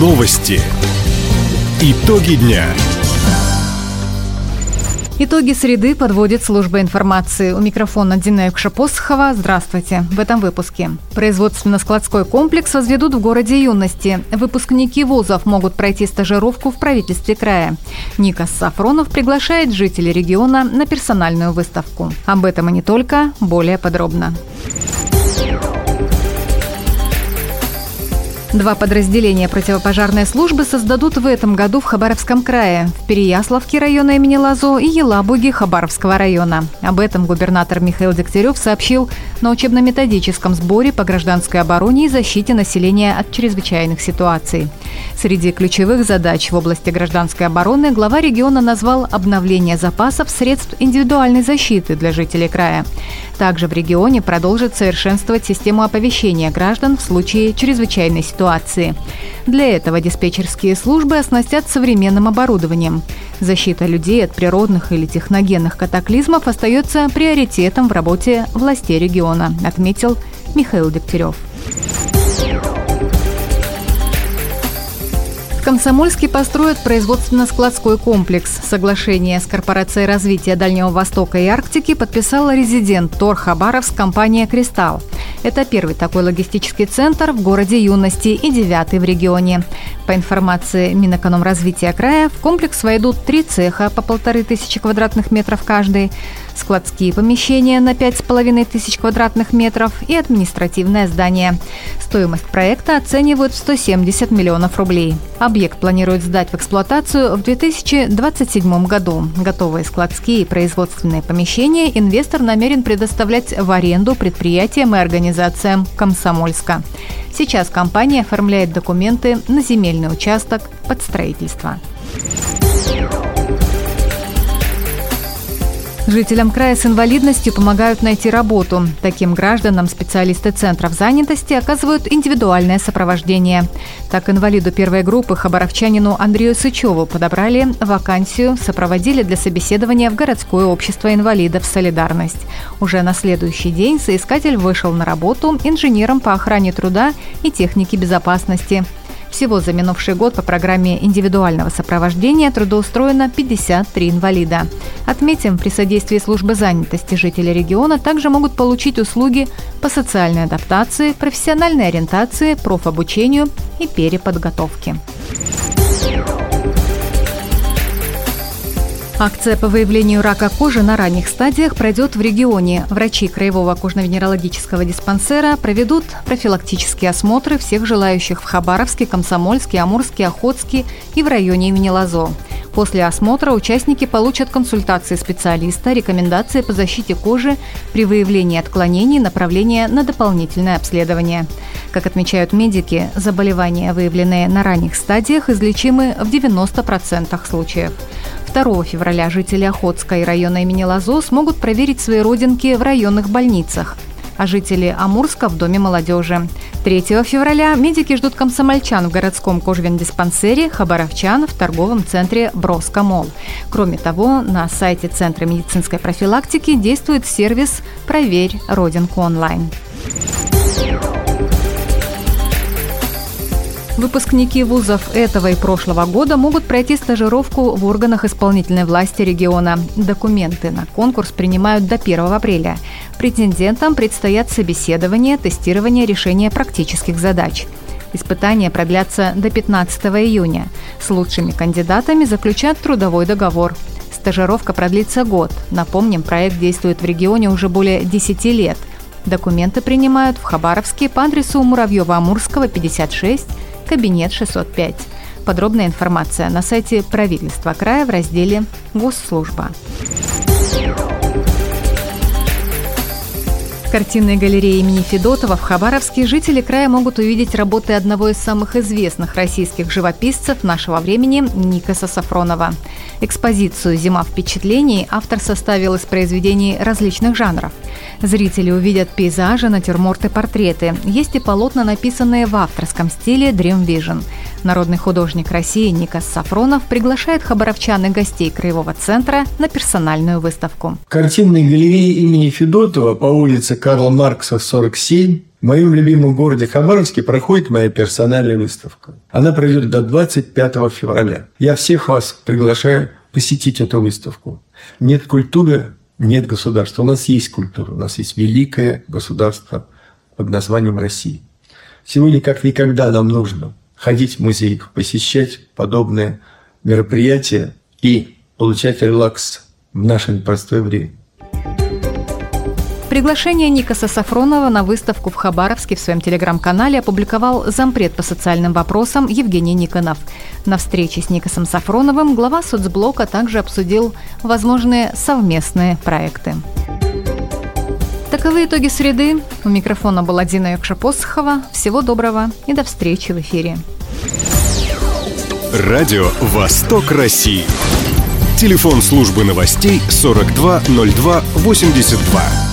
Новости. Итоги дня. Итоги среды подводит служба информации. У микрофона Дина Кшапосхова. Здравствуйте. В этом выпуске. Производственно-складской комплекс возведут в городе Юности. Выпускники вузов могут пройти стажировку в правительстве края. Никас Сафронов приглашает жителей региона на персональную выставку. Об этом и не только, более подробно. Два подразделения противопожарной службы создадут в этом году в Хабаровском крае, в Переяславке района имени Лазо и Елабуге Хабаровского района. Об этом губернатор Михаил Дегтярев сообщил на учебно-методическом сборе по гражданской обороне и защите населения от чрезвычайных ситуаций. Среди ключевых задач в области гражданской обороны глава региона назвал обновление запасов средств индивидуальной защиты для жителей края. Также в регионе продолжит совершенствовать систему оповещения граждан в случае чрезвычайной ситуации. Для этого диспетчерские службы оснастят современным оборудованием. Защита людей от природных или техногенных катаклизмов остается приоритетом в работе властей региона, отметил Михаил Дегтярев. В Комсомольске построят производственно-складской комплекс. Соглашение с Корпорацией развития Дальнего Востока и Арктики подписал резидент Тор Хабаровск компания «Кристалл». Это первый такой логистический центр в городе Юности и девятый в регионе. По информации Минэкономразвития края, в комплекс войдут три цеха по полторы тысячи квадратных метров каждый, складские помещения на пять с половиной тысяч квадратных метров и административное здание. Стоимость проекта оценивают в 170 миллионов рублей. Объект планируют сдать в эксплуатацию в 2027 году. Готовые складские и производственные помещения инвестор намерен предоставлять в аренду предприятиям и организациям Комсомольска. Сейчас компания оформляет документы на земельный участок под строительство. Жителям края с инвалидностью помогают найти работу. Таким гражданам специалисты центров занятости оказывают индивидуальное сопровождение. Так инвалиду первой группы хабаровчанину Андрею Сычеву подобрали вакансию, сопроводили для собеседования в городское общество инвалидов «Солидарность». Уже на следующий день соискатель вышел на работу инженером по охране труда и технике безопасности. Всего за минувший год по программе индивидуального сопровождения трудоустроено 53 инвалида. Отметим, при содействии службы занятости жители региона также могут получить услуги по социальной адаптации, профессиональной ориентации, профобучению и переподготовке. Акция по выявлению рака кожи на ранних стадиях пройдет в регионе. Врачи Краевого кожно-венерологического диспансера проведут профилактические осмотры всех желающих в Хабаровске, Комсомольске, Амурске, Охотске и в районе имени Лазо. После осмотра участники получат консультации специалиста, рекомендации по защите кожи при выявлении отклонений, направления на дополнительное обследование. Как отмечают медики, заболевания, выявленные на ранних стадиях, излечимы в 90% случаев. 2 февраля жители Охотска и района имени Лазо смогут проверить свои родинки в районных больницах а жители Амурска в Доме молодежи. 3 февраля медики ждут комсомольчан в городском кожвендиспансере, хабаровчан в торговом центре Броско Мол. Кроме того, на сайте Центра медицинской профилактики действует сервис «Проверь родинку онлайн». Выпускники вузов этого и прошлого года могут пройти стажировку в органах исполнительной власти региона. Документы на конкурс принимают до 1 апреля. Претендентам предстоят собеседование, тестирование решения практических задач. Испытания продлятся до 15 июня. С лучшими кандидатами заключат трудовой договор. Стажировка продлится год. Напомним, проект действует в регионе уже более 10 лет. Документы принимают в Хабаровске по адресу Муравьева-Амурского, 56, кабинет 605. Подробная информация на сайте правительства края в разделе «Госслужба». В картинной галерее имени Федотова в Хабаровске жители края могут увидеть работы одного из самых известных российских живописцев нашего времени Никаса Сафронова. Экспозицию «Зима впечатлений» автор составил из произведений различных жанров. Зрители увидят пейзажи, натюрморты, портреты. Есть и полотна, написанные в авторском стиле Dream Vision. Народный художник России Никас Сафронов приглашает хабаровчан и гостей Краевого центра на персональную выставку. В картинной галерее имени Федотова по улице Карла Маркса, 47 В моем любимом городе Хабаровске проходит моя персональная выставка. Она пройдет до 25 февраля. Я всех вас приглашаю посетить эту выставку. Нет культуры, нет государства. У нас есть культура, у нас есть великое государство под названием Россия. Сегодня как никогда нам нужно ходить в музей, посещать подобные мероприятия и получать релакс в наше непростое время. Приглашение Никаса Сафронова на выставку в Хабаровске в своем телеграм-канале опубликовал зампред по социальным вопросам Евгений Никонов. На встрече с Никасом Сафроновым глава соцблока также обсудил возможные совместные проекты. Таковы итоги среды. У микрофона была Дина Якша-Посохова. Всего доброго и до встречи в эфире. Радио «Восток России». Телефон службы новостей 420282.